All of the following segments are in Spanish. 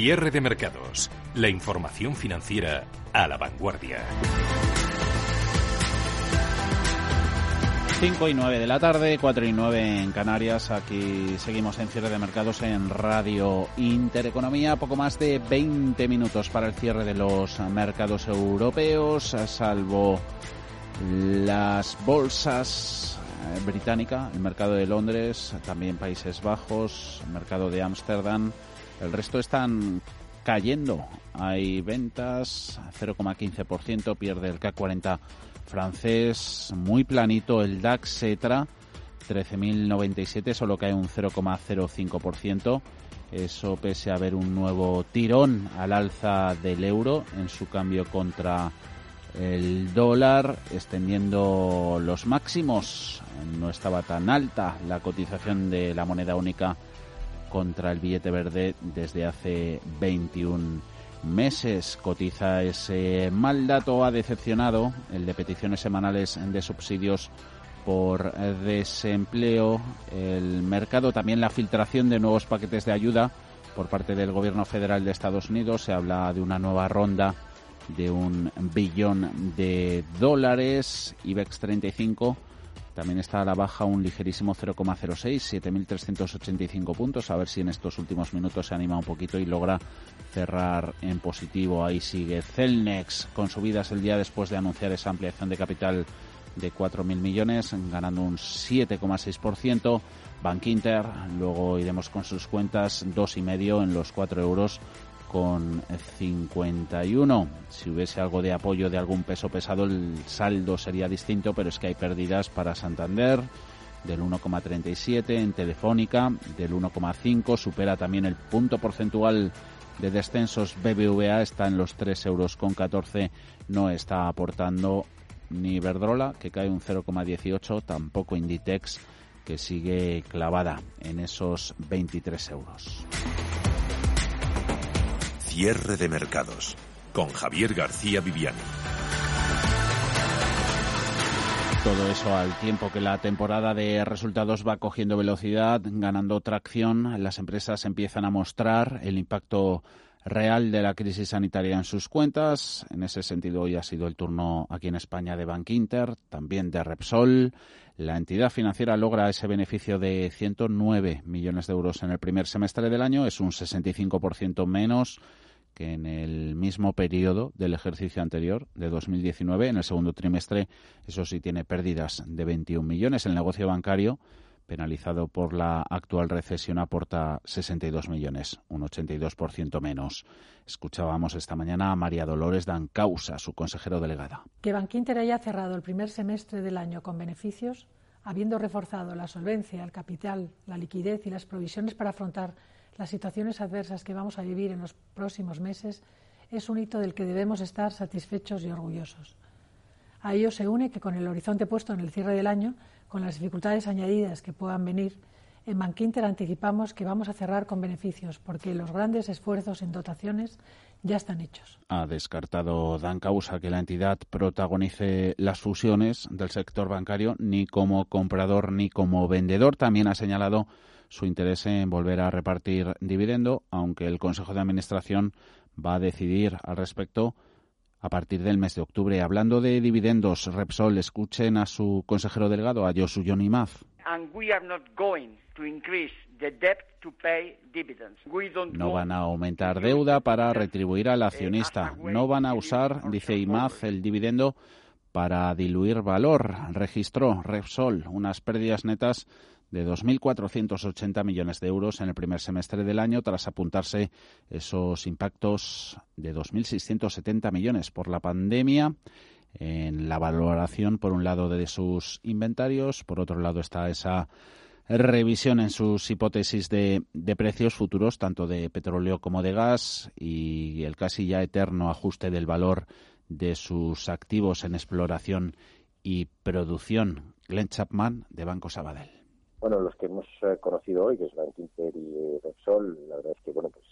Cierre de mercados. La información financiera a la vanguardia. 5 y 9 de la tarde, 4 y 9 en Canarias. Aquí seguimos en cierre de mercados en Radio Intereconomía. Poco más de 20 minutos para el cierre de los mercados europeos, salvo las bolsas eh, británica, el mercado de Londres, también Países Bajos, el mercado de Ámsterdam. El resto están cayendo. Hay ventas, 0,15%, pierde el K40 francés, muy planito el DAX Etra, 13.097, solo cae un 0,05%. Eso pese a haber un nuevo tirón al alza del euro en su cambio contra el dólar, extendiendo los máximos. No estaba tan alta la cotización de la moneda única contra el billete verde desde hace 21 meses. Cotiza ese mal dato, ha decepcionado el de peticiones semanales de subsidios por desempleo, el mercado, también la filtración de nuevos paquetes de ayuda por parte del gobierno federal de Estados Unidos. Se habla de una nueva ronda de un billón de dólares. IBEX 35 también está a la baja un ligerísimo 0,06, 7.385 puntos. A ver si en estos últimos minutos se anima un poquito y logra cerrar en positivo. Ahí sigue Celnex con subidas el día después de anunciar esa ampliación de capital de 4.000 millones, ganando un 7,6%. Bank Inter, luego iremos con sus cuentas, dos y medio en los 4 euros con 51. Si hubiese algo de apoyo de algún peso pesado, el saldo sería distinto, pero es que hay pérdidas para Santander del 1,37, en Telefónica del 1,5, supera también el punto porcentual de descensos BBVA, está en los 3 euros con 14, no está aportando ni Verdrola, que cae un 0,18, tampoco Inditex, que sigue clavada en esos 23 euros. Cierre de mercados con Javier García Viviani. Todo eso al tiempo que la temporada de resultados va cogiendo velocidad, ganando tracción, las empresas empiezan a mostrar el impacto real de la crisis sanitaria en sus cuentas. En ese sentido, hoy ha sido el turno aquí en España de Bank Inter, también de Repsol. La entidad financiera logra ese beneficio de 109 millones de euros en el primer semestre del año, es un 65% menos que en el mismo periodo del ejercicio anterior, de 2019, en el segundo trimestre, eso sí tiene pérdidas de 21 millones. El negocio bancario, penalizado por la actual recesión, aporta 62 millones, un 82% menos. Escuchábamos esta mañana a María Dolores Dancausa, su consejero delegada. Que Bankinter haya cerrado el primer semestre del año con beneficios, habiendo reforzado la solvencia, el capital, la liquidez y las provisiones para afrontar las situaciones adversas que vamos a vivir en los próximos meses es un hito del que debemos estar satisfechos y orgullosos. A ello se une que con el horizonte puesto en el cierre del año, con las dificultades añadidas que puedan venir, en Bankinter anticipamos que vamos a cerrar con beneficios porque los grandes esfuerzos en dotaciones ya están hechos. Ha descartado Dan Causa que la entidad protagonice las fusiones del sector bancario ni como comprador ni como vendedor. También ha señalado su interés en volver a repartir dividendo, aunque el Consejo de Administración va a decidir al respecto a partir del mes de octubre. Hablando de dividendos, Repsol, escuchen a su consejero delegado, a Josu Maz. No van a aumentar deuda para retribuir al accionista. No van a usar, dice Imaz, el dividendo para diluir valor. Registró Repsol unas pérdidas netas de 2.480 millones de euros en el primer semestre del año, tras apuntarse esos impactos de 2.670 millones por la pandemia en la valoración, por un lado, de sus inventarios, por otro lado está esa revisión en sus hipótesis de, precios futuros, tanto de petróleo como de gas, y el casi ya eterno ajuste del valor de sus activos en exploración y producción. Glenn Chapman, de Banco Sabadell bueno, los que hemos eh, conocido hoy, que es Bank Inter y Repsol, la verdad es que, bueno, pues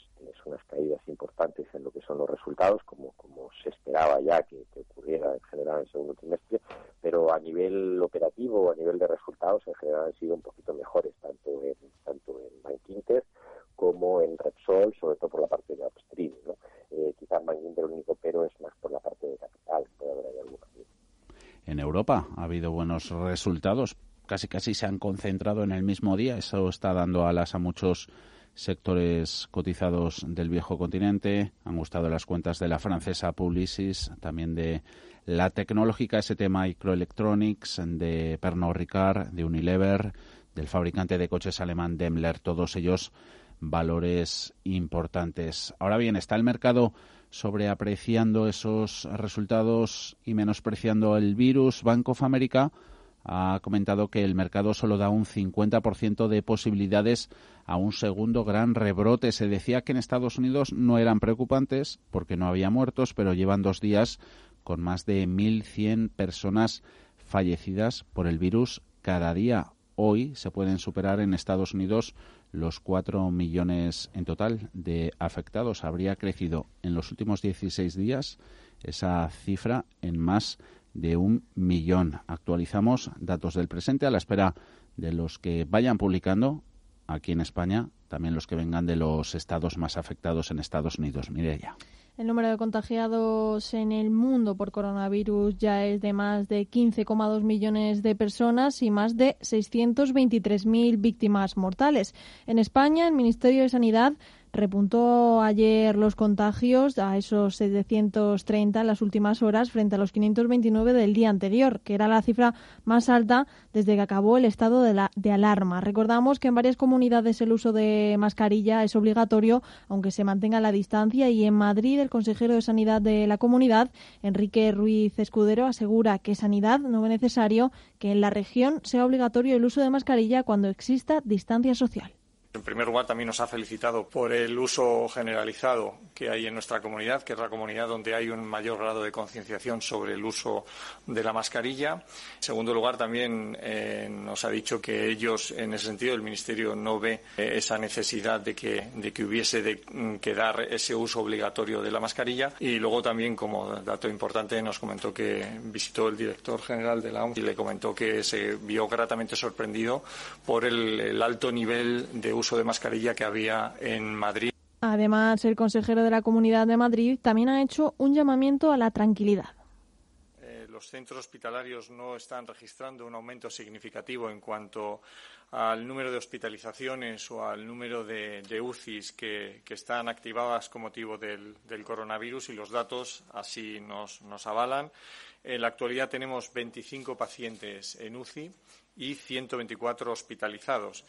unas caídas importantes en lo que son los resultados, como, como se esperaba ya que, ocurriera en general en el segundo trimestre, pero a nivel operativo, a nivel de resultados, en general han sido un poquito mejores, tanto en, tanto en Bankinter como en Repsol, sobre todo por la parte de upstream. ¿no? Eh, quizás Bankinter el único pero es más por la parte de capital, puede haber alguna. En Europa ha habido buenos resultados, casi casi se han concentrado en el mismo día. Eso está dando alas a muchos sectores cotizados del viejo continente. Han gustado las cuentas de la francesa Publicis, también de la tecnológica ST Microelectronics, de Pernod Ricard, de Unilever, del fabricante de coches alemán Daimler, todos ellos valores importantes. Ahora bien, está el mercado sobreapreciando esos resultados y menospreciando el virus. Bank of America ha comentado que el mercado solo da un 50% de posibilidades a un segundo gran rebrote. Se decía que en Estados Unidos no eran preocupantes porque no había muertos, pero llevan dos días con más de 1.100 personas fallecidas por el virus cada día. Hoy se pueden superar en Estados Unidos los 4 millones en total de afectados. Habría crecido en los últimos 16 días esa cifra en más de un millón. Actualizamos datos del presente a la espera de los que vayan publicando aquí en España, también los que vengan de los estados más afectados en Estados Unidos. Mireya. El número de contagiados en el mundo por coronavirus ya es de más de 15,2 millones de personas y más de 623.000 víctimas mortales. En España, el Ministerio de Sanidad Repuntó ayer los contagios a esos 730 en las últimas horas frente a los 529 del día anterior, que era la cifra más alta desde que acabó el estado de, la, de alarma. Recordamos que en varias comunidades el uso de mascarilla es obligatorio, aunque se mantenga la distancia, y en Madrid el consejero de Sanidad de la comunidad, Enrique Ruiz Escudero, asegura que Sanidad no ve necesario que en la región sea obligatorio el uso de mascarilla cuando exista distancia social. En primer lugar, también nos ha felicitado por el uso generalizado que hay en nuestra comunidad, que es la comunidad donde hay un mayor grado de concienciación sobre el uso de la mascarilla. En segundo lugar, también eh, nos ha dicho que ellos, en ese sentido, el Ministerio no ve eh, esa necesidad de que, de que hubiese de, mm, que dar ese uso obligatorio de la mascarilla. Y luego también, como dato importante, nos comentó que visitó el director general de la OMS y le comentó que se vio gratamente sorprendido por el alto nivel de uso uso de mascarilla que había en Madrid. Además, el consejero de la Comunidad de Madrid también ha hecho un llamamiento a la tranquilidad. Eh, los centros hospitalarios no están registrando un aumento significativo en cuanto al número de hospitalizaciones o al número de, UCIs que, están activadas con motivo del, coronavirus y los datos así nos, nos avalan. En la actualidad tenemos 25 pacientes en UCI y 124 hospitalizados.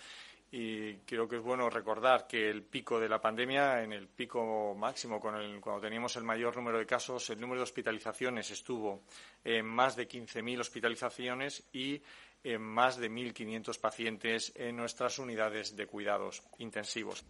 Y creo que es bueno recordar que el pico de la pandemia, en el pico máximo, cuando teníamos el mayor número de casos, el número de hospitalizaciones estuvo en más de 15.000 hospitalizaciones y en más de 1.500 pacientes en nuestras unidades de cuidados intensivos.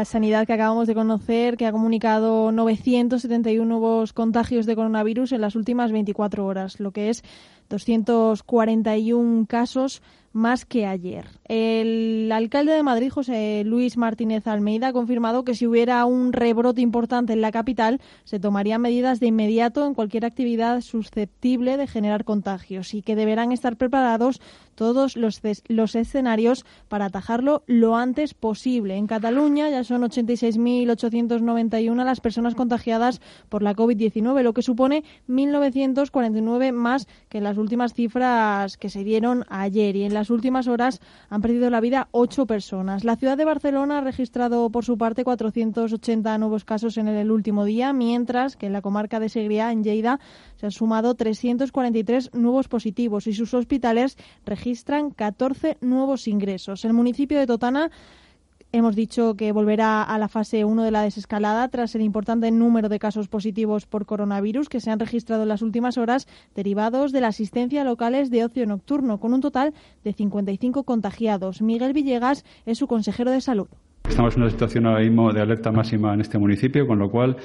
A Sanidad que acabamos de conocer, que ha comunicado 971 nuevos contagios de coronavirus en las últimas 24 horas, lo que es 241 casos más que ayer. El alcalde de Madrid, José Luis Martínez Almeida, ha confirmado que si hubiera un rebrote importante en la capital, se tomarían medidas de inmediato en cualquier actividad susceptible de generar contagios y que deberán estar preparados todos los, escenarios para atajarlo lo antes posible. En Cataluña ya son 86.891 las personas contagiadas por la COVID-19, lo que supone 1.949 más que las últimas cifras que se dieron ayer. Y en las últimas horas han perdido la vida ocho personas. La ciudad de Barcelona ha registrado por su parte 480 nuevos casos en el último día, mientras que en la comarca de Segriá, en Lleida, se han sumado 343 nuevos positivos y sus hospitales registran 14 nuevos ingresos. El municipio de Totana Hemos dicho que volverá a la fase 1 de la desescalada tras el importante número de casos positivos por coronavirus que se han registrado en las últimas horas derivados de la asistencia a locales de ocio nocturno, con un total de 55 contagiados. Miguel Villegas es su consejero de salud. Estamos en una situación ahora mismo de alerta máxima en este municipio, con lo cual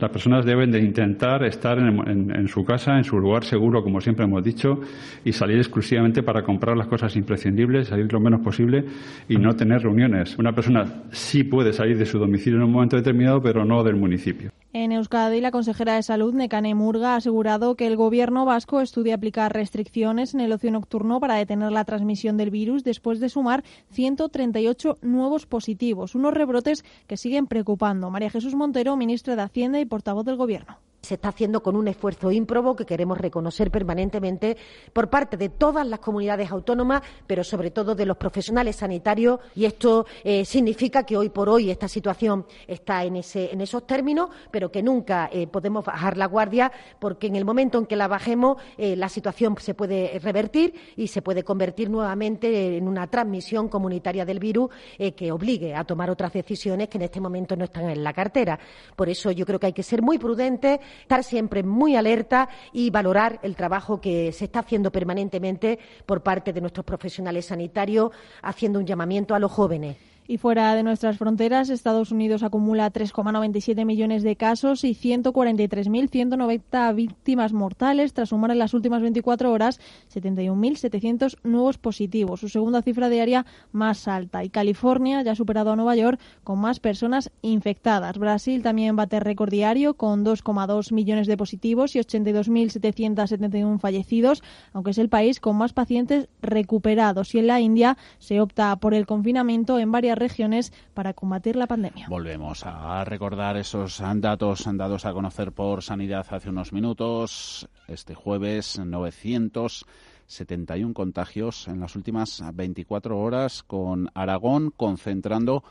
las personas deben de intentar estar en, su casa, en su lugar seguro, como siempre hemos dicho, y salir exclusivamente para comprar las cosas imprescindibles, salir lo menos posible y no tener reuniones. Una persona sí puede salir de su domicilio en un momento determinado, pero no del municipio. En Euskadi, la consejera de Salud, Nekane Murga, ha asegurado que el gobierno vasco estudia aplicar restricciones en el ocio nocturno para detener la transmisión del virus después de sumar 138 nuevos positivos, unos rebrotes que siguen preocupando. María Jesús Montero, ministra de Hacienda y portavoz del gobierno se está haciendo con un esfuerzo ímprobo que queremos reconocer permanentemente por parte de todas las comunidades autónomas, pero sobre todo de los profesionales sanitarios. Y esto eh, significa que hoy por hoy esta situación está en, esos términos, pero que nunca eh, podemos bajar la guardia, porque en el momento en que la bajemos, eh, la situación se puede revertir y se puede convertir nuevamente en una transmisión comunitaria del virus que obligue a tomar otras decisiones que en este momento no están en la cartera. Por eso yo creo que hay que ser muy prudentes estar siempre muy alerta y valorar el trabajo que se está haciendo permanentemente por parte de nuestros profesionales sanitarios, haciendo un llamamiento a los jóvenes. Y fuera de nuestras fronteras, Estados Unidos acumula 3,97 millones de casos y 143.190 víctimas mortales, tras sumar en las últimas 24 horas 71.700 nuevos positivos, su segunda cifra diaria más alta. Y California ya ha superado a Nueva York con más personas infectadas. Brasil también bate récord diario con 2,2 millones de positivos y 82.771 fallecidos, aunque es el país con más pacientes recuperados. Y en la India se opta por el confinamiento en varias regiones para combatir la pandemia. Volvemos a recordar esos datos dados a conocer por Sanidad hace unos minutos. Este jueves, 971 contagios en las últimas 24 horas, con Aragón concentrando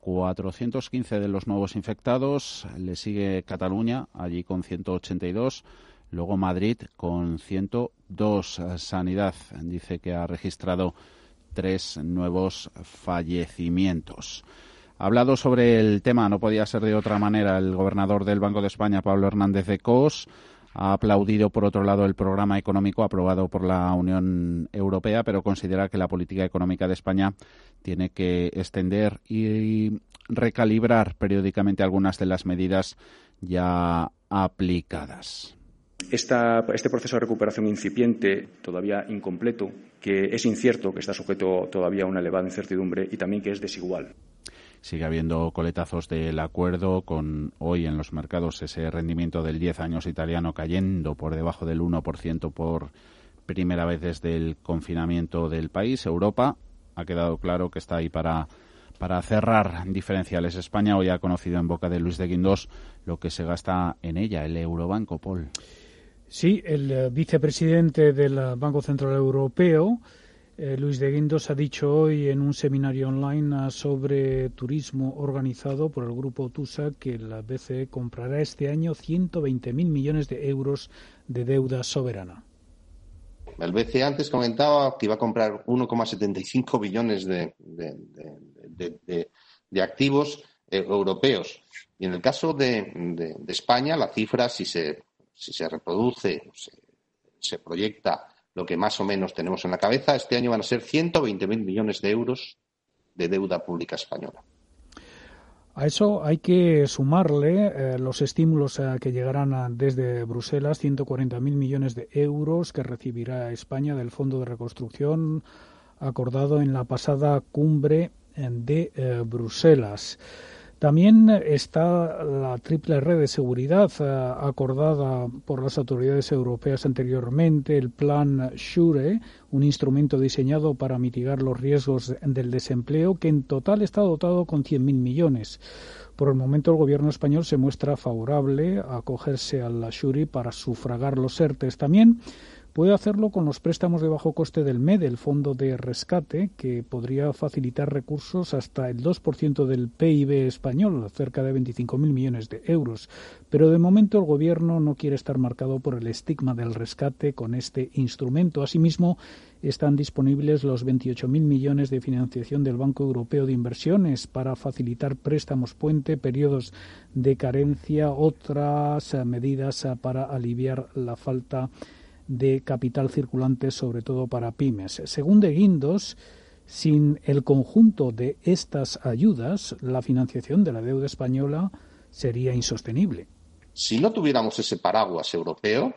415 de los nuevos infectados. Le sigue Cataluña, allí con 182. Luego Madrid con 102. Sanidad dice que ha registrado tres nuevos fallecimientos. Ha hablado sobre el tema, no podía ser de otra manera, el gobernador del Banco de España, Pablo Hernández de Cos. Ha aplaudido, por otro lado, el programa económico aprobado por la Unión Europea, pero considera que la política económica de España tiene que extender y recalibrar periódicamente algunas de las medidas ya aplicadas este proceso de recuperación incipiente, todavía incompleto, que es incierto, que está sujeto todavía a una elevada incertidumbre y también que es desigual. Sigue habiendo coletazos del acuerdo con hoy en los mercados ese rendimiento del 10 años italiano cayendo por debajo del 1% por primera vez desde el confinamiento del país. Europa ha quedado claro que está ahí para para cerrar diferenciales. España hoy ha conocido en boca de Luis de Guindos lo que se gasta en ella, el Eurobanco, Paul. Sí, el eh, vicepresidente del eh, Banco Central Europeo, eh, Luis de Guindos, ha dicho hoy en un seminario online sobre turismo organizado por el grupo TUSA que la BCE comprará este año 120.000 millones de euros de deuda soberana. El BCE antes comentaba que iba a comprar 1,75 billones de, de, activos europeos. Y en el caso de, España, la cifra, si se si se reproduce, se, proyecta lo que más o menos tenemos en la cabeza, este año van a ser 120.000 millones de euros de deuda pública española. A eso hay que sumarle eh, los estímulos eh, que llegarán desde Bruselas, 140.000 millones de euros que recibirá España del Fondo de Reconstrucción acordado en la pasada cumbre eh, de Bruselas. También está la triple red de seguridad eh, acordada por las autoridades europeas anteriormente, el plan SURE, un instrumento diseñado para mitigar los riesgos del desempleo, que en total está dotado con 100.000 millones. Por el momento, el gobierno español se muestra favorable a acogerse al SURE para sufragar los ERTES. También Puede hacerlo con los préstamos de bajo coste del MED, el Fondo de Rescate, que podría facilitar recursos hasta el 2% del PIB español, cerca de 25.000 millones de euros. Pero de momento el Gobierno no quiere estar marcado por el estigma del rescate con este instrumento. Asimismo, están disponibles los 28.000 millones de financiación del Banco Europeo de Inversiones para facilitar préstamos puente, periodos de carencia, otras medidas para aliviar la falta de capital circulante, sobre todo para pymes. Según De Guindos, Sin el conjunto de estas ayudas, la financiación de la deuda española sería insostenible. Si no tuviéramos ese paraguas europeo,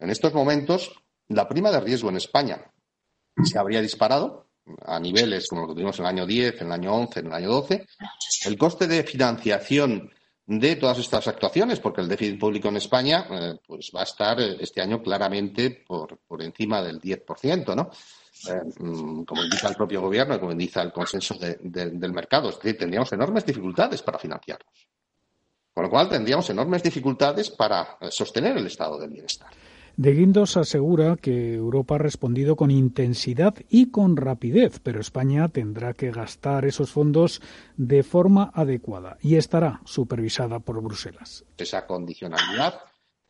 en estos momentos la prima de riesgo en España se habría disparado a niveles como lo que tuvimos en el año 10, en el año 11, en el año 12. El coste de financiación de todas estas actuaciones, porque el déficit público en España eh, pues va a estar eh, este año claramente por, por encima del 10%, ¿no? Eh, mm, como indica el propio gobierno como indica el consenso del mercado. Es decir, tendríamos enormes dificultades para financiarlos. Con lo cual, tendríamos enormes dificultades para sostener el estado del bienestar. De Guindos asegura que Europa ha respondido con intensidad y con rapidez, pero España tendrá que gastar esos fondos de forma adecuada y estará supervisada por Bruselas. Esa condicionalidad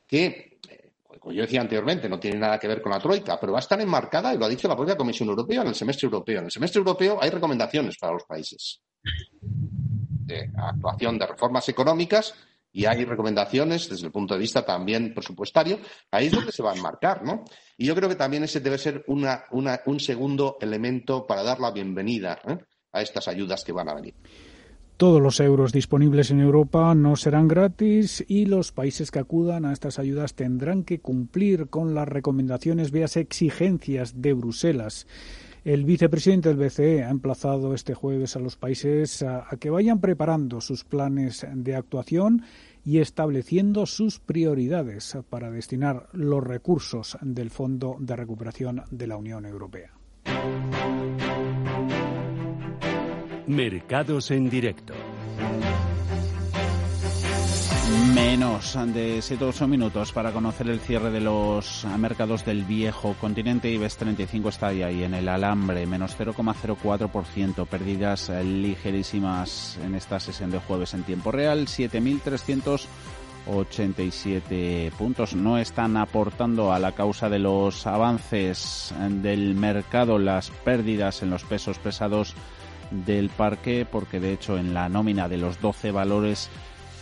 que, eh, como yo decía anteriormente, no tiene nada que ver con la Troika, pero va a estar enmarcada, y lo ha dicho la propia Comisión Europea, en el semestre europeo. En el semestre europeo hay recomendaciones para los países de actuación de reformas económicas y hay recomendaciones desde el punto de vista también presupuestario, ahí es donde se va a enmarcar, ¿no? Y yo creo que también ese debe ser una, un segundo elemento para dar la bienvenida ¿eh? a estas ayudas que van a venir. Todos los euros disponibles en Europa no serán gratis y los países que acudan a estas ayudas tendrán que cumplir con las recomendaciones, veas exigencias de Bruselas. El vicepresidente del BCE ha emplazado este jueves a los países a, que vayan preparando sus planes de actuación y estableciendo sus prioridades para destinar los recursos del Fondo de Recuperación de la Unión Europea. Mercados en directo. Menos de 7 o 8 minutos para conocer el cierre de los mercados del viejo continente. IBEX 35 está ahí, en el alambre, menos 0,04%, pérdidas ligerísimas en esta sesión de jueves en tiempo real, 7.387 puntos. No están aportando a la causa de los avances del mercado las pérdidas en los pesos pesados del parque, porque de hecho en la nómina de los 12 valores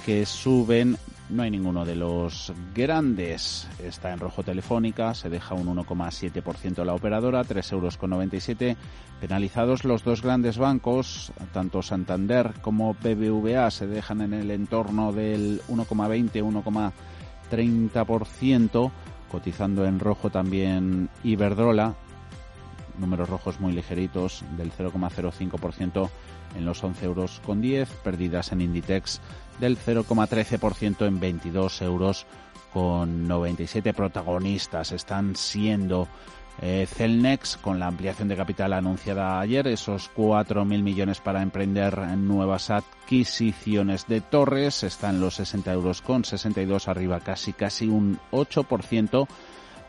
que suben. No hay ninguno de los grandes. Está en rojo telefónica, se deja un 1,7% la operadora, 3,97 euros. Penalizados los dos grandes bancos, tanto Santander como BBVA, se dejan en el entorno del 1,20, 1,30%. Cotizando en rojo también Iberdrola, números rojos muy ligeritos del 0,05% en los 11 euros con 10, pérdidas en Inditex del 0,13% en 22 euros con 97 protagonistas. Están siendo eh, Celnex con la ampliación de capital anunciada ayer, esos 4.000 millones para emprender nuevas adquisiciones de torres, están los 60 euros con 62 arriba, casi casi un 8%.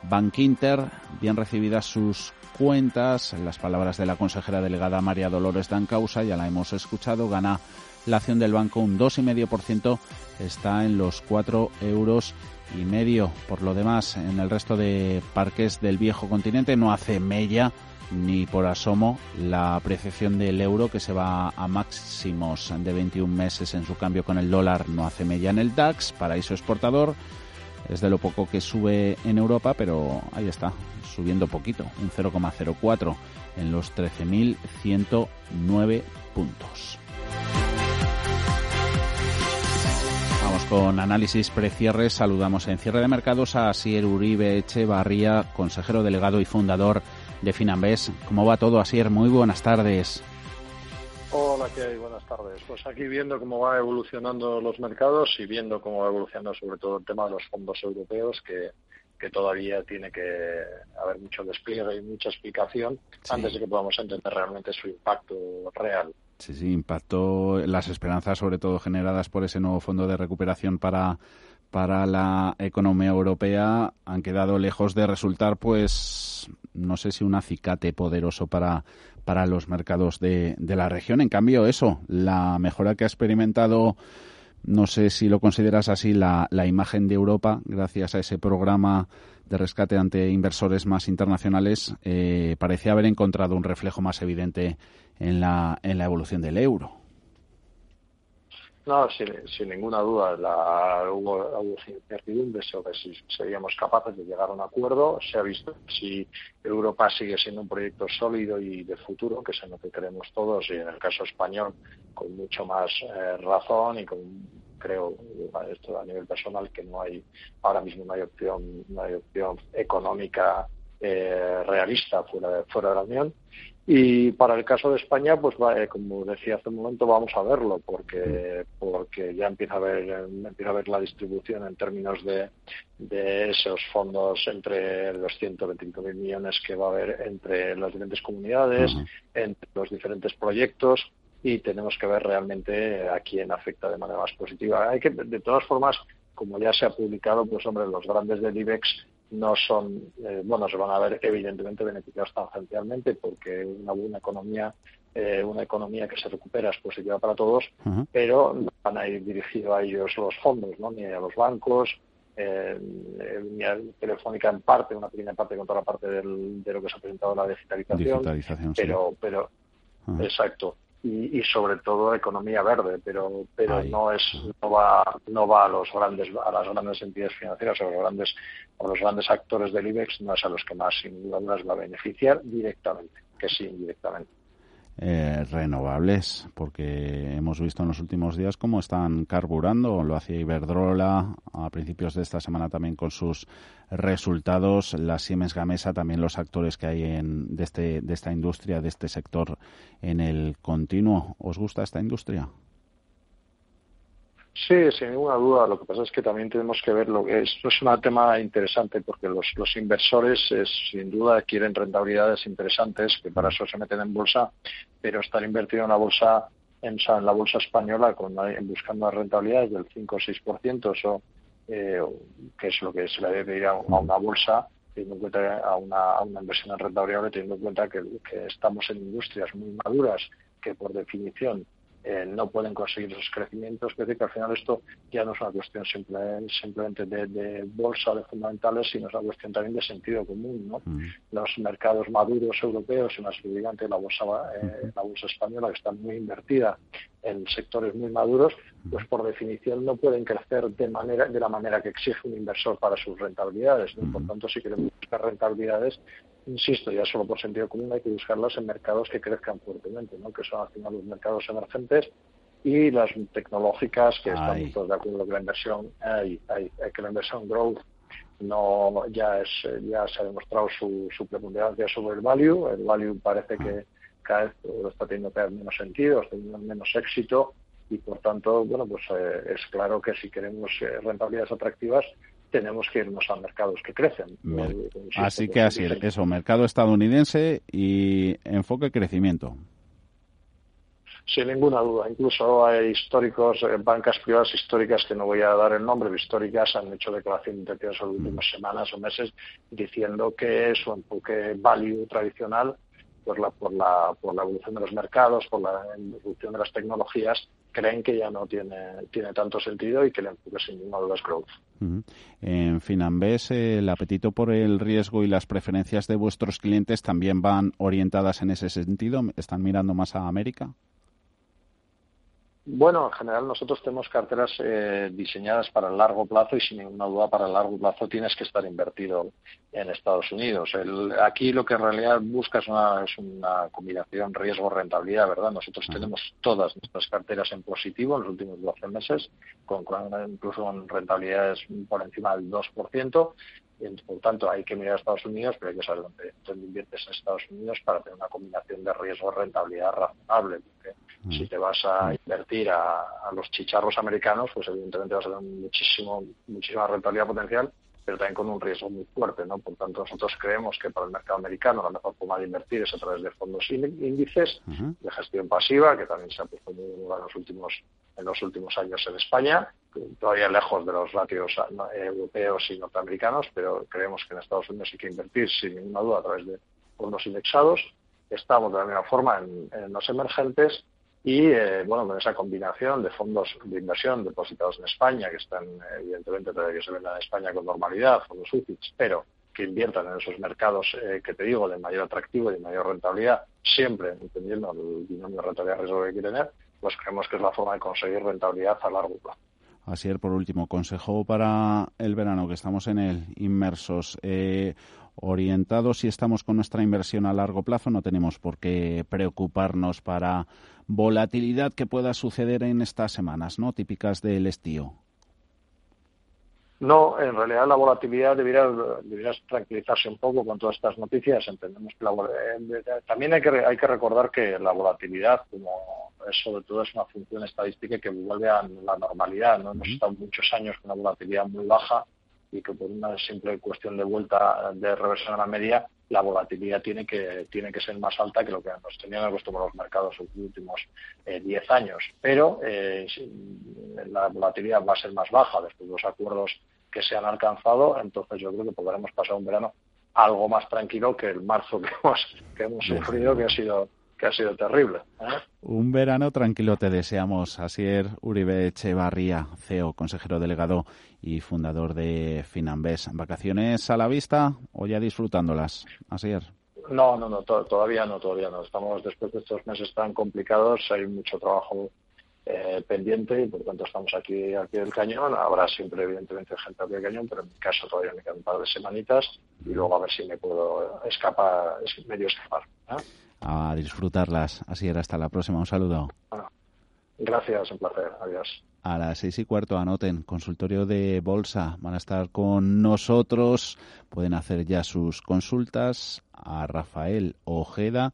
Bank Inter, bien recibidas sus cuentas, las palabras de la consejera delegada María Dolores Dancausa, ya la hemos escuchado, gana la acción del banco un 2,5%, está en los 4 euros y medio. Por lo demás, en el resto de parques del viejo continente no hace mella ni por asomo la apreciación del euro que se va a máximos de 21 meses en su cambio con el dólar no hace mella en el DAX, paraíso exportador. Es de lo poco que sube en Europa, pero ahí está, subiendo poquito, un 0,04 en los 13.109 puntos. con análisis precierres. Saludamos en cierre de mercados a Asier Uribe Echevarría, consejero delegado y fundador de Finambés. ¿Cómo va todo, Asier? Muy buenas tardes. Hola, ¿qué hay? Buenas tardes. Pues aquí viendo cómo va evolucionando los mercados y viendo cómo va evolucionando sobre todo el tema de los fondos europeos, que, que todavía tiene que haber mucho despliegue y mucha explicación antes de que podamos entender realmente su impacto real. Sí, sí, impactó las esperanzas, sobre todo generadas por ese nuevo fondo de recuperación para, para la economía europea, han quedado lejos de resultar, pues, no sé si un acicate poderoso para, para los mercados de, la región. En cambio, eso, la mejora que ha experimentado no sé si lo consideras así la, la, imagen de Europa, gracias a ese programa de rescate ante inversores más internacionales, eh, parecía haber encontrado un reflejo más evidente en la, en la evolución del euro. No, sin, ninguna duda. La, hubo, hubo incertidumbre sobre si seríamos capaces de llegar a un acuerdo. Se ha visto si Europa sigue siendo un proyecto sólido y de futuro, que es en lo que queremos todos, y en el caso español, con mucho más eh, razón y con creo esto a nivel personal que no hay ahora mismo no hay opción no hay opción económica eh, realista fuera de, fuera de la Unión y para el caso de España, pues eh, como decía hace un momento, vamos a verlo, porque porque ya empieza a ver empieza a ver la distribución en términos de, de esos fondos entre los 125.000 millones que va a haber entre las diferentes comunidades, entre los diferentes proyectos y tenemos que ver realmente a quién afecta de manera más positiva. Hay que, de todas formas, como ya se ha publicado, pues hombre, los grandes del IBEX no son, eh, bueno, se van a ver evidentemente beneficiados tangencialmente porque una buena economía, eh, una economía que se recupera es positiva para todos, pero no van a ir dirigidos a ellos los fondos, ¿no? Ni a los bancos, eh, ni a Telefónica en parte, una pequeña parte con toda la parte del, de lo que se ha presentado la digitalización, pero, pero, exacto y, sobre todo economía verde, pero pero no es no va no va a los grandes a las grandes entidades financieras o a los grandes a los grandes actores del IBEX no es a los que más sin duda va a beneficiar directamente, que sí indirectamente. Eh, renovables, porque hemos visto en los últimos días cómo están carburando. Lo hacía Iberdrola a principios de esta semana también con sus resultados. La Siemens Gamesa, también los actores que hay en, de, este, de esta industria, de este sector en el continuo. ¿Os gusta esta industria? Sí, sin ninguna duda. Lo que pasa es que también tenemos que verlo. Esto es un tema interesante porque los, los inversores sin duda quieren rentabilidades interesantes, que para eso se meten en bolsa, pero estar invertido en la bolsa en, la bolsa española con, buscando rentabilidades del 5 o 6%, eso, eh, que es lo que se le debe ir a, una bolsa, teniendo en cuenta a una, a una inversión en rentabilidad, teniendo en cuenta que estamos en industrias muy maduras que por definición eh, no pueden conseguir esos crecimientos. Es decir, que al final esto ya no es una cuestión simplemente de, bolsa de fundamentales, sino es una cuestión también de sentido común. ¿no? Mm. Los mercados maduros europeos, y más evidente la bolsa, eh, la bolsa española, que está muy invertida en sectores muy maduros, pues por definición no pueden crecer de manera de la manera que exige un inversor para sus rentabilidades. Por tanto, si queremos buscar rentabilidades, insisto, ya solo por sentido común hay que buscarlas en mercados que crezcan fuertemente, ¿no? que son al final los mercados emergentes y las tecnológicas que estamos todos de acuerdo que la inversión hay, hay, que la inversión growth no ya es ya se ha demostrado su, su preponderancia sobre el value. El value parece que cada vez está teniendo cada vez menos sentido está teniendo menos éxito y por tanto bueno pues eh, es claro que si queremos eh, rentabilidades atractivas tenemos que irnos a mercados que crecen. así que así, eso, mercado estadounidense y enfoque crecimiento. Sin ninguna duda. Incluso hay históricos, eh, bancas privadas históricas, que no voy a dar el nombre, históricas, han hecho declaraciones de en las últimas semanas o meses diciendo que su enfoque value tradicional por la, por la, por la evolución de los mercados, por la evolución de las tecnologías, creen que ya no tiene, tiene tanto sentido y que el enfoque sin ninguna duda es growth. En Finambés, el apetito por el riesgo y las preferencias de vuestros clientes también van orientadas en ese sentido. ¿Están mirando más a América? Bueno, en general nosotros tenemos carteras eh, diseñadas para el largo plazo y sin ninguna duda para el largo plazo tienes que estar invertido en Estados Unidos. aquí lo que en realidad busca es una, es una combinación riesgo-rentabilidad, ¿verdad? Nosotros tenemos todas nuestras carteras en positivo en los últimos 12 meses, con, incluso con rentabilidades por encima del 2%. Y, por tanto, hay que mirar a Estados Unidos, pero hay que saber dónde, dónde inviertes en Estados Unidos para tener una combinación de riesgo-rentabilidad razonable. Porque si te vas a invertir a, los chicharros americanos, pues evidentemente vas a tener muchísimo, muchísima rentabilidad potencial, pero también con un riesgo muy fuerte, ¿no? Por tanto, nosotros creemos que para el mercado americano la mejor forma de invertir es a través de fondos índices de gestión pasiva, que también se ha puesto muy en los últimos en los últimos años en España, todavía lejos de los ratios europeos y norteamericanos, pero creemos que en Estados Unidos hay que invertir sin ninguna duda a través de fondos indexados. Estamos de la misma forma en los emergentes y eh, bueno con esa combinación de fondos de inversión depositados en España que están evidentemente todavía que se vendan en España con normalidad fondos UCITS pero que inviertan en esos mercados eh, que te digo de mayor atractivo y de mayor rentabilidad siempre entendiendo el binomio rentabilidad riesgo que hay que tener pues creemos que es la forma de conseguir rentabilidad a largo plazo. Así es, por último, consejo para el verano, que estamos en el inmersos. Eh, orientados si estamos con nuestra inversión a largo plazo, no tenemos por qué preocuparnos para volatilidad que pueda suceder en estas semanas, ¿no? Típicas del estío. No, en realidad la volatilidad debería, tranquilizarse un poco con todas estas noticias. Entendemos que eh, también hay que, hay que recordar que la volatilidad, como es sobre todo es una función estadística que vuelve a la normalidad. ¿no? Hemos estado muchos años con una volatilidad muy baja y que por una simple cuestión de vuelta de reversión a la media, la volatilidad tiene que, tiene que ser más alta que lo que nos tenían acostumbrados los mercados en los últimos 10 eh, años. Pero eh, la volatilidad va a ser más baja después de los acuerdos que se han alcanzado, entonces yo creo que podremos pasar un verano algo más tranquilo que el marzo que hemos, que hemos sufrido, que ha sido que ha sido terrible. ¿eh? Un verano tranquilo te deseamos. Asier Uribe Echevarría, CEO, consejero delegado y fundador de Finambés. ¿Vacaciones a la vista o ya disfrutándolas? Asier. No, no, no, todavía no, todavía no. Estamos después de estos meses tan complicados, hay mucho trabajo eh, pendiente y por tanto estamos aquí al pie del cañón. Habrá siempre, evidentemente, gente al pie del cañón, pero en mi caso todavía me quedan un par de semanitas y luego a ver si me puedo escapar, medio escapar. ¿eh? A disfrutarlas. Así era, hasta la próxima. Un saludo. gracias, un placer. Adiós. A las seis y cuarto, anoten, consultorio de bolsa. Van a estar con nosotros. Pueden hacer ya sus consultas a Rafael Ojeda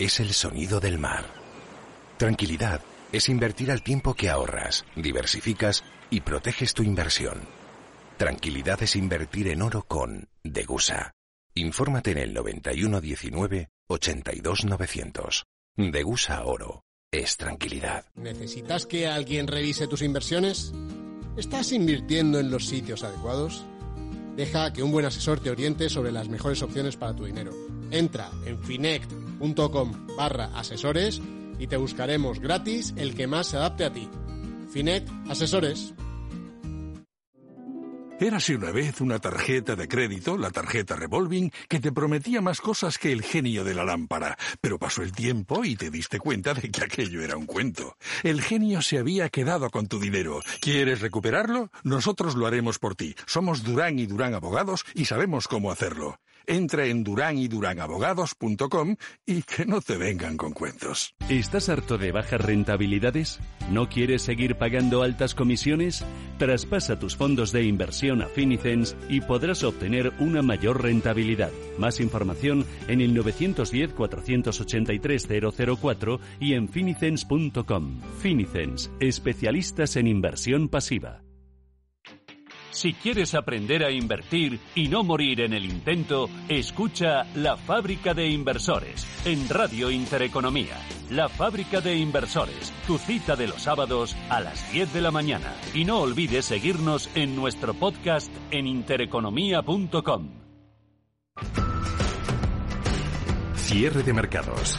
es el sonido del mar. Tranquilidad es invertir al tiempo que ahorras, diversificas y proteges tu inversión. Tranquilidad es invertir en oro con Degusa. Infórmate en el 9119 82900. Degusa Oro. Es tranquilidad. ¿Necesitas que alguien revise tus inversiones? ¿Estás invirtiendo en los sitios adecuados? Deja que un buen asesor te oriente sobre las mejores opciones para tu dinero. Entra en finect.com barra asesores y te buscaremos gratis el que más se adapte a ti. Finect Asesores. Érase una vez una tarjeta de crédito, la tarjeta revolving, que te prometía más cosas que el genio de la lámpara. Pero pasó el tiempo y te diste cuenta de que aquello era un cuento. El genio se había quedado con tu dinero. ¿Quieres recuperarlo? Nosotros lo haremos por ti. Somos Durán y Durán Abogados y sabemos cómo hacerlo. Entra en durán y que no te vengan con cuentos. ¿Estás harto de bajas rentabilidades? ¿No quieres seguir pagando altas comisiones? Traspasa tus fondos de inversión a Finicens y podrás obtener una mayor rentabilidad. Más información en el 910-483-004 y en finicens.com. Finicens, especialistas en inversión pasiva. Si quieres aprender a invertir y no morir en el intento, escucha La Fábrica de Inversores en Radio Intereconomía. La Fábrica de Inversores, tu cita de los sábados a las 10 de la mañana. Y no olvides seguirnos en nuestro podcast en intereconomía.com. Cierre de mercados.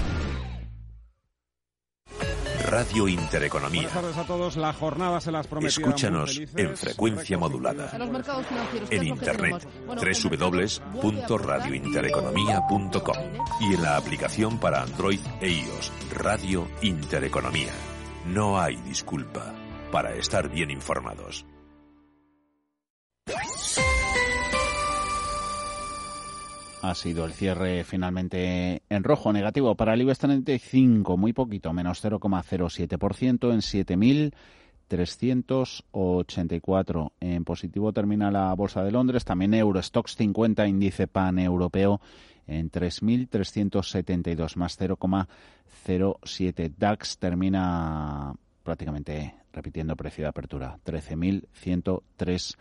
Radio Intereconomía. Buenas tardes a todos. La jornada se las Escúchanos en frecuencia modulada. En internet www.radiointereconomía.com y en la aplicación para Android e iOS Radio Intereconomía. No hay disculpa para estar bien informados. Ha sido el cierre finalmente en rojo, negativo para el IBEX 35, muy poquito, menos 0,07% en 384. En positivo termina la Bolsa de Londres, también Eurostox 50, índice pan europeo en 3.372 más 0,07. DAX termina prácticamente repitiendo precio de apertura, 13.103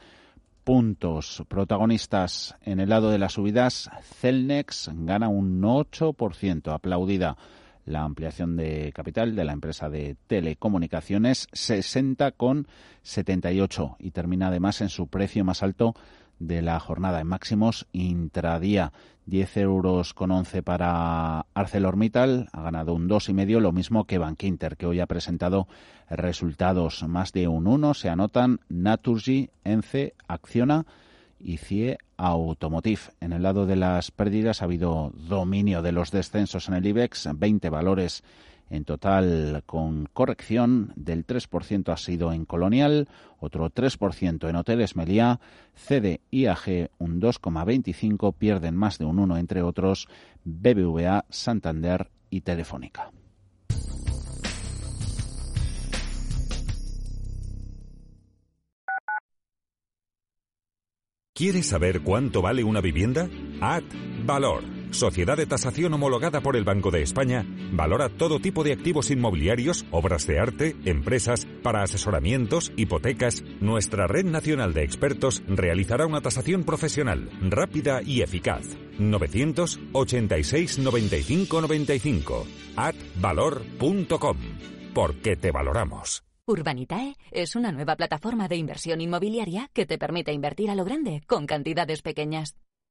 puntos. Protagonistas en el lado de las subidas, Celnex gana un 8%, aplaudida la ampliación de capital de la empresa de telecomunicaciones 60 con 78 y termina además en su precio más alto de la jornada en máximos intradía. 10 euros con 11 para ArcelorMittal ha ganado un dos y medio lo mismo que Bankinter que hoy ha presentado resultados. Más de un 1 se anotan Naturgy Ence Acciona y CIE Automotive. En el lado de las pérdidas ha habido dominio de los descensos en el IBEX, 20 valores en total con corrección del 3% ha sido en Colonial, otro 3% en Hoteles Meliá, CD IAG un 2,25, pierden más de un 1 entre otros BBVA, Santander y Telefónica. ¿Quieres saber cuánto vale una vivienda? Ad Valor, sociedad de tasación homologada por el Banco de España, valora todo tipo de activos inmobiliarios, obras de arte, empresas, para asesoramientos, hipotecas. Nuestra red nacional de expertos realizará una tasación profesional, rápida y eficaz. 986 95 95 advalor.com. Porque te valoramos. Urbanitae es una nueva plataforma de inversión inmobiliaria que te permite invertir a lo grande con cantidades pequeñas.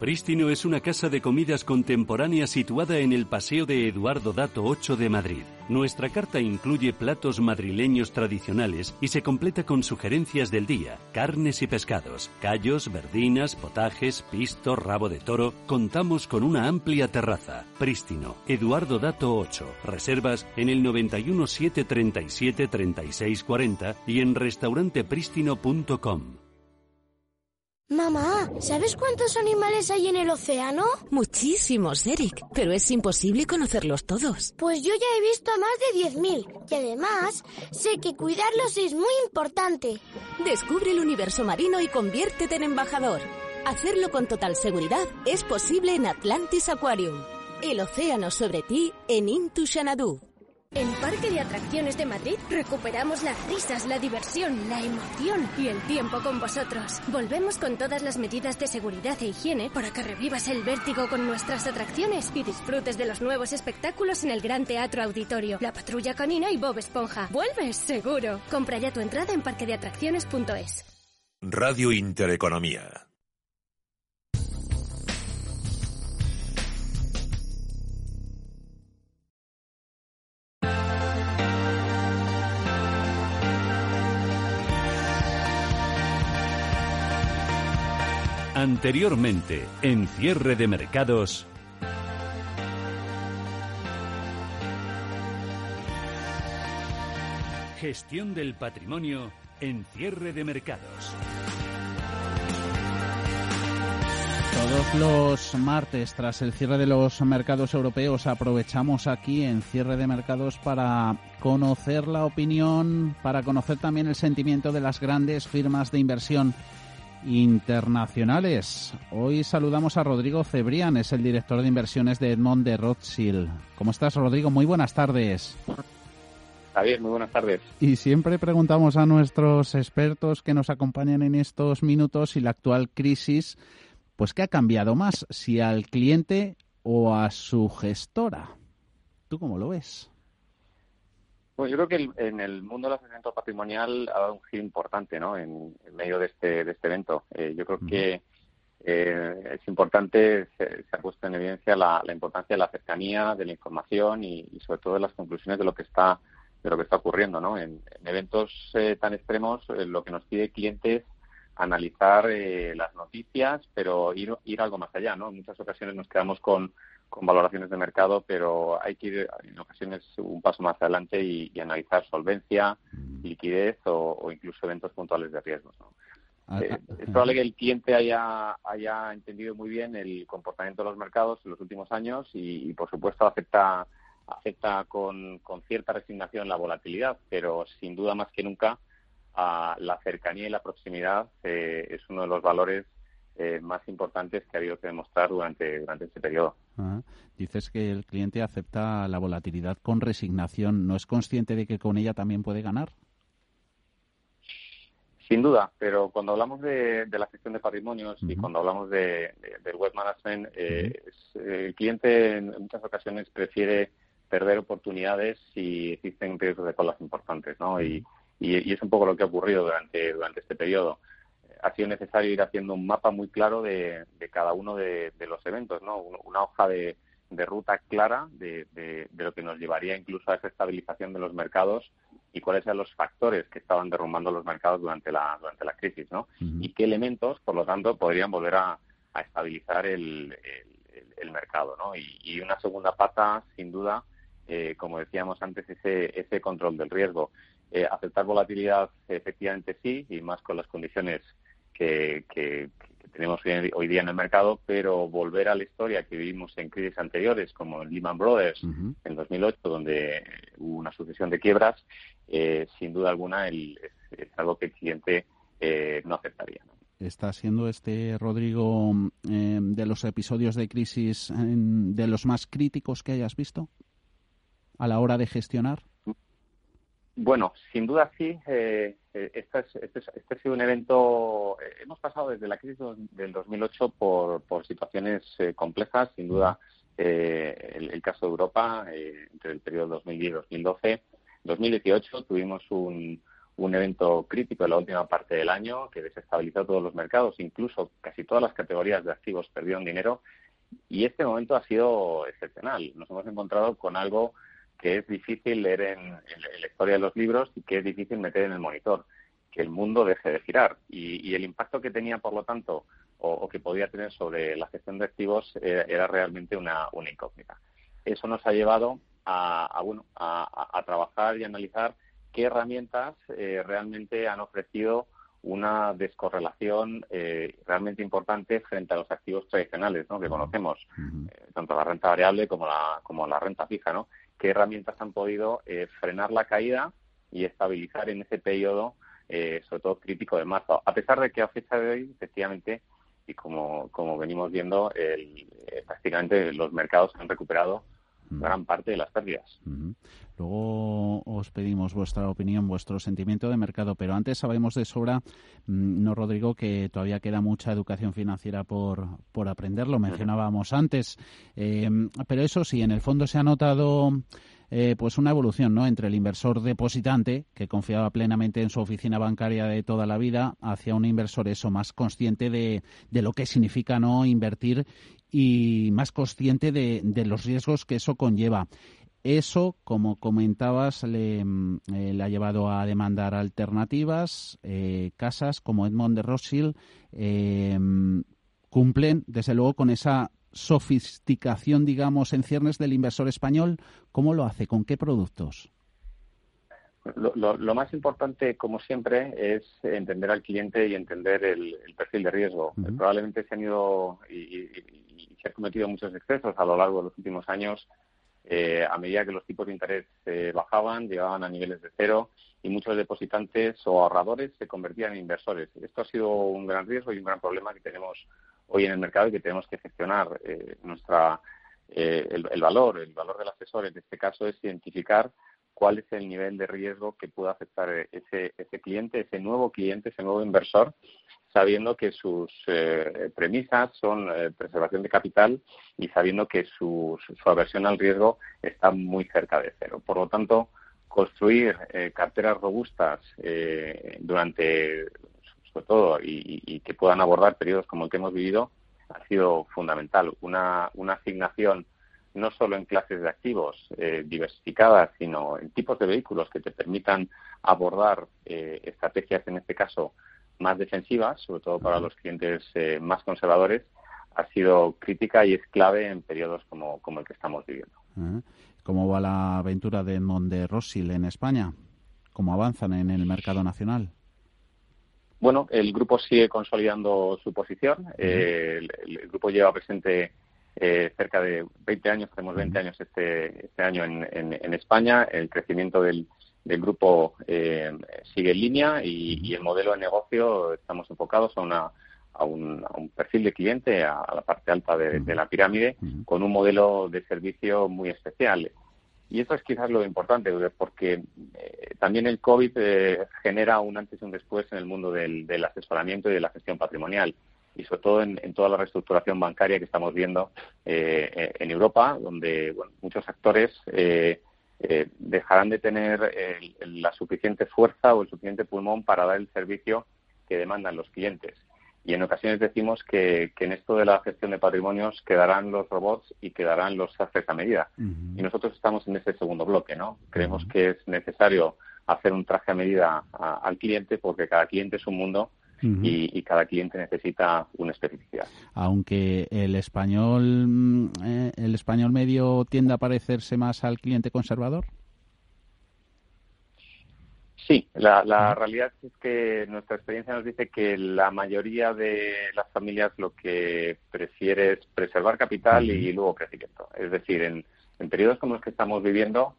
Prístino es una casa de comidas contemporánea situada en el Paseo de Eduardo Dato 8 de Madrid. Nuestra carta incluye platos madrileños tradicionales y se completa con sugerencias del día, carnes y pescados, callos, verdinas, potajes, pisto, rabo de toro. Contamos con una amplia terraza. Prístino, Eduardo Dato 8. Reservas en el 91 737 36 40 y en restauranteprístino.com. Mamá, ¿sabes cuántos animales hay en el océano? Muchísimos, Eric, pero es imposible conocerlos todos. Pues yo ya he visto a más de 10.000 y además sé que cuidarlos es muy importante. Descubre el universo marino y conviértete en embajador. Hacerlo con total seguridad es posible en Atlantis Aquarium. El océano sobre ti en Intu Xanadu. En Parque de Atracciones de Madrid recuperamos las risas, la diversión, la emoción y el tiempo con vosotros. Volvemos con todas las medidas de seguridad e higiene para que revivas el vértigo con nuestras atracciones y disfrutes de los nuevos espectáculos en el Gran Teatro Auditorio, La Patrulla Canina y Bob Esponja. ¡Vuelves, seguro! Compra ya tu entrada en parquedeatracciones.es. Radio Intereconomía. Anteriormente, en cierre de mercados. Gestión del patrimonio en cierre de mercados. Todos los martes, tras el cierre de los mercados europeos, aprovechamos aquí en cierre de mercados para conocer la opinión, para conocer también el sentimiento de las grandes firmas de inversión internacionales. Hoy saludamos a Rodrigo Cebrián, es el director de inversiones de Edmond de Rothschild. ¿Cómo estás, Rodrigo? Muy buenas tardes. Javier, muy buenas tardes. Y siempre preguntamos a nuestros expertos que nos acompañan en estos minutos si la actual crisis, pues, ¿qué ha cambiado más? ¿Si al cliente o a su gestora? ¿Tú cómo lo ves? Pues yo creo que en el mundo del asesoramiento patrimonial ha dado un giro importante ¿no? en, medio de este, de este evento. Eh, yo creo que eh, es importante, se, ha puesto en evidencia la, importancia de la cercanía, de la información y, sobre todo de las conclusiones de lo que está de lo que está ocurriendo. ¿no? En, eventos eh, tan extremos, lo que nos pide el cliente es analizar las noticias, pero ir, ir algo más allá. ¿no? En muchas ocasiones nos quedamos con con valoraciones de mercado, pero hay que ir en ocasiones un paso más adelante y, analizar solvencia, liquidez o, incluso eventos puntuales de riesgos. Ah, eh, ah, es probable que el cliente haya, haya entendido muy bien el comportamiento de los mercados en los últimos años y, por supuesto, acepta, acepta con, con, cierta resignación la volatilidad, pero sin duda más que nunca la cercanía y la proximidad eh, es uno de los valores eh, más importantes que ha habido que demostrar durante, durante este periodo. Dices que el cliente acepta la volatilidad con resignación. ¿No es consciente de que con ella también puede ganar? Sin duda, pero cuando hablamos de, la gestión de patrimonios y cuando hablamos de, del web management, eh, el cliente en muchas ocasiones prefiere perder oportunidades si existen riesgos de colas importantes, ¿no? Y, y, es un poco lo que ha ocurrido durante, durante este periodo. Ha sido necesario ir haciendo un mapa muy claro de, cada uno de, los eventos, ¿no? Una hoja de, ruta clara de, lo que nos llevaría incluso a esa estabilización de los mercados y cuáles eran los factores que estaban derrumbando los mercados durante la, durante la crisis, ¿no? Y qué elementos, por lo tanto, podrían volver a, estabilizar el, el, mercado, ¿no? Y, una segunda pata, sin duda, eh, como decíamos antes, ese, ese control del riesgo. Eh, aceptar volatilidad, efectivamente sí, y más con las condiciones que, tenemos hoy día en el mercado, pero volver a la historia que vivimos en crisis anteriores, como en Lehman Brothers en 2008, donde hubo una sucesión de quiebras, eh, sin duda alguna es, algo que el cliente eh, no aceptaría. ¿Está siendo este, Rodrigo, de los episodios de crisis de los más críticos que hayas visto a la hora de gestionar? Bueno, sin duda sí. Eh, eh este, este, este, ha sido un evento. Eh, hemos pasado desde la crisis del 2008 por, por situaciones eh, complejas. Sin duda, el, caso de Europa, entre el periodo 2010 y 2012. 2018 tuvimos un, un evento crítico en la última parte del año que desestabilizó todos los mercados, incluso casi todas las categorías de activos perdieron dinero. Y este momento ha sido excepcional. Nos hemos encontrado con algo que es difícil leer en, la historia de los libros y que es difícil meter en el monitor, que el mundo deje de girar. Y, el impacto que tenía, por lo tanto, o, que podía tener sobre la gestión de activos eh, era, realmente una, incógnita. Eso nos ha llevado a, bueno, a, trabajar y analizar qué herramientas eh, realmente han ofrecido una descorrelación eh, realmente importante frente a los activos tradicionales ¿no? que conocemos, tanto la renta variable como la, como la renta fija. ¿no? Qué herramientas han podido eh, frenar la caída y estabilizar en ese periodo, eh, sobre todo crítico de marzo. A pesar de que a fecha de hoy, efectivamente, y como, como venimos viendo, el, eh, prácticamente los mercados han recuperado gran parte de las pérdidas. Luego os pedimos vuestra opinión, vuestro sentimiento de mercado, pero antes sabemos de sobra, mm, no Rodrigo, que todavía queda mucha educación financiera por, por aprender, lo mencionábamos antes, em, pero eso sí, en el fondo se ha notado eh, pues una evolución ¿no? entre el inversor depositante, que confiaba plenamente en su oficina bancaria de toda la vida, hacia un inversor eso más consciente de, de lo que significa no invertir y más consciente de, de los riesgos que eso conlleva. Eso, como comentabas, le, mm, eh, ha llevado a demandar alternativas. Eh, casas como Edmond de Rothschild eh, cumplen, desde luego, con esa sofisticación, digamos, en ciernes del inversor español. ¿Cómo lo hace? ¿Con qué productos? Lo, más importante, como siempre, es entender al cliente y entender el, perfil de riesgo. Probablemente se han ido y, se han cometido muchos excesos a lo largo de los últimos años eh, a medida que los tipos de interés eh, bajaban, llegaban a niveles de cero y muchos depositantes o ahorradores se convertían en inversores. Esto ha sido un gran riesgo y un gran problema que tenemos hoy en el mercado y que tenemos que gestionar. Eh, nuestra, el, valor, el valor del asesor en este caso es identificar cuál es el nivel de riesgo que pueda afectar ese, ese cliente, ese nuevo cliente, ese nuevo inversor sabiendo que sus eh, premisas son eh, preservación de capital y sabiendo que su, aversión al riesgo está muy cerca de cero. Por lo tanto, construir eh, carteras robustas durante, sobre todo, y, que puedan abordar periodos como el que hemos vivido, ha sido fundamental. Una, una asignación no solo en clases de activos diversificadas, sino en tipos de vehículos que te permitan abordar estrategias, en este caso, más defensivas, sobre todo para los clientes eh, más conservadores, ha sido crítica y es clave en periodos como, como el que estamos viviendo. ¿Cómo va la aventura de Monde Rossil en España? cómo avanzan en el mercado nacional. Bueno, el grupo sigue consolidando su posición. el, grupo lleva presente eh, cerca de 20 años, tenemos 20 años este, este año en, España. El crecimiento del, grupo eh, sigue en línea y, el modelo de negocio estamos enfocados a, a, un, perfil de cliente, a, la parte alta de, la pirámide, con un modelo de servicio muy especial. Y eso es quizás lo importante, porque eh, también el COVID genera un antes y un después en el mundo del, del asesoramiento y de la gestión patrimonial y sobre todo en, toda la reestructuración bancaria que estamos viendo eh, en Europa, donde muchos actores eh, eh, dejarán de tener la suficiente fuerza o el suficiente pulmón para dar el servicio que demandan los clientes. Y en ocasiones decimos que, en esto de la gestión de patrimonios quedarán los robots y quedarán los haces a medida. Y nosotros estamos en ese segundo bloque, ¿no? Creemos que es necesario hacer un traje a medida al cliente porque cada cliente es un mundo y, cada cliente necesita una especificidad. Aunque el español, mm, eh, el español medio tiende a parecerse más al cliente conservador. Sí, la, la realidad es que nuestra experiencia nos dice que la mayoría de las familias lo que prefiere es preservar capital y luego crecimiento. Es decir, en, periodos como los que estamos viviendo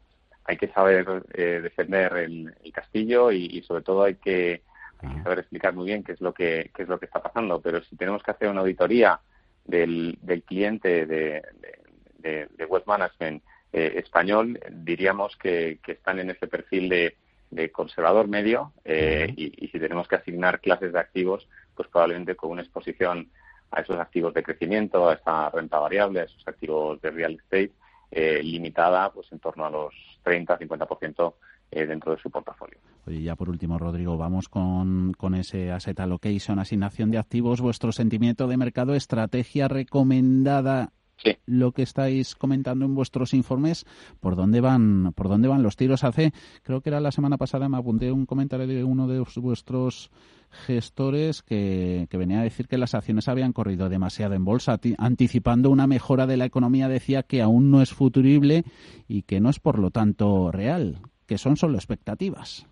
hay que saber eh, defender el, castillo y, sobre todo hay que hay que saber explicar muy bien qué es lo que qué es lo que está pasando. Pero si tenemos que hacer una auditoría del, del cliente de, de, de web management eh, español diríamos que, que, están en ese perfil de, de conservador medio eh, y, si tenemos que asignar clases de activos pues probablemente con una exposición a esos activos de crecimiento a esa renta variable a esos activos de real estate eh, limitada pues en torno a los 30 50 eh, dentro de su portafolio. Oye, ya por último, Rodrigo, vamos con, con ese asset allocation, asignación de activos, vuestro sentimiento de mercado, estrategia recomendada lo que estáis comentando en vuestros informes, ¿por dónde van, por dónde van los tiros? Hace, creo que era la semana pasada, me apunté un comentario de uno de vuestros gestores que, que venía a decir que las acciones habían corrido demasiado en bolsa, anticipando una mejora de la economía, decía que aún no es futurible y que no es por lo tanto real que son solo expectativas.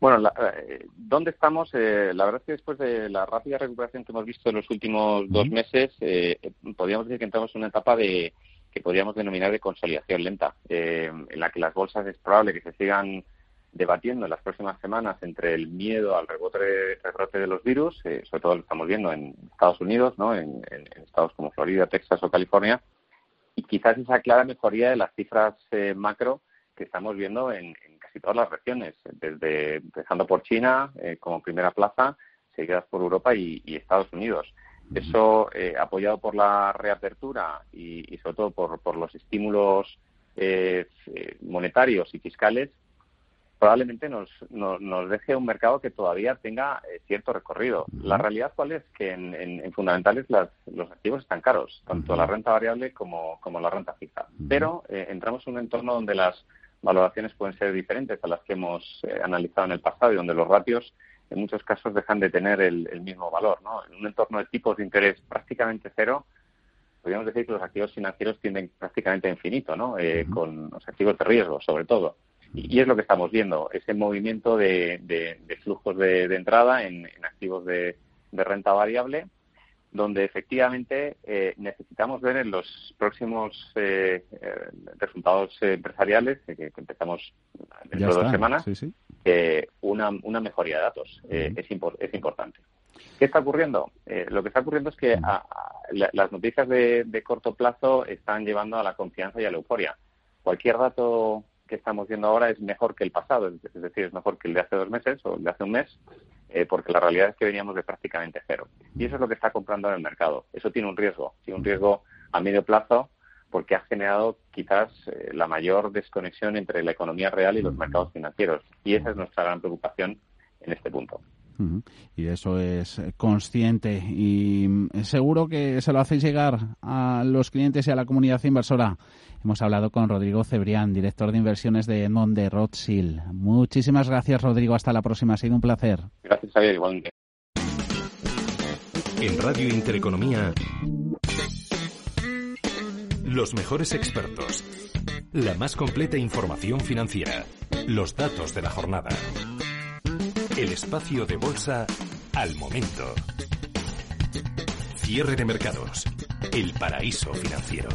Bueno, la, eh, ¿dónde estamos? Eh, la verdad es que después de la rápida recuperación que hemos visto en los últimos dos meses, eh, podríamos decir que entramos en una etapa de que podríamos denominar de consolidación lenta, en la que las bolsas es probable que se sigan debatiendo en las próximas semanas entre el miedo al rebote, rebrote de los virus, sobre todo lo estamos viendo en Estados Unidos, ¿no? en, estados como Florida, Texas o California, y quizás esa clara mejoría de las cifras macro que estamos viendo en, casi todas las regiones, desde empezando por China eh, como primera plaza, seguidas por Europa y, Estados Unidos. Eso, eh, apoyado por la reapertura y, sobre todo por, los estímulos eh, monetarios y fiscales, probablemente nos, nos, deje un mercado que todavía tenga cierto recorrido. La realidad cuál es que en, fundamentales los activos están caros, tanto la renta variable como, como la renta fija. Pero entramos en un entorno donde las valoraciones pueden ser diferentes a las que hemos eh, analizado en el pasado y donde los ratios en muchos casos dejan de tener el, mismo valor. ¿no? En un entorno de tipos de interés prácticamente cero, podríamos decir que los activos financieros tienden prácticamente a infinito, ¿no? Eh, con los activos de riesgo, sobre todo. Y, es lo que estamos viendo, ese movimiento de, flujos de, entrada en, activos de, renta variable donde efectivamente eh, necesitamos ver en los próximos eh, eh, resultados empresariales, que, empezamos dentro de dos semanas, una, una mejoría de datos. es, es importante. ¿Qué está ocurriendo? lo que está ocurriendo es que las noticias de, de, corto plazo están llevando a la confianza y a la euforia. Cualquier dato que estamos viendo ahora es mejor que el pasado, es decir, es mejor que el de hace dos meses o el de hace un mes, eh, porque la realidad es que veníamos de prácticamente cero. Y eso es lo que está comprando en el mercado. Eso tiene un riesgo, tiene un riesgo a medio plazo porque ha generado quizás eh, la mayor desconexión entre la economía real y los mercados financieros. Y esa es nuestra gran preocupación en este punto. Y eso es consciente y seguro que se lo hacéis llegar a los clientes y a la comunidad inversora. Hemos hablado con Rodrigo Cebrián, director de inversiones de Edmond de Rothschild. Muchísimas gracias, Rodrigo. Hasta la próxima. Ha sido un placer. Gracias, Javier. Igualmente. En Radio Intereconomía, los mejores expertos, la más completa información financiera. Los datos de la jornada. El espacio de bolsa al momento. Cierre de mercados. El paraíso financiero.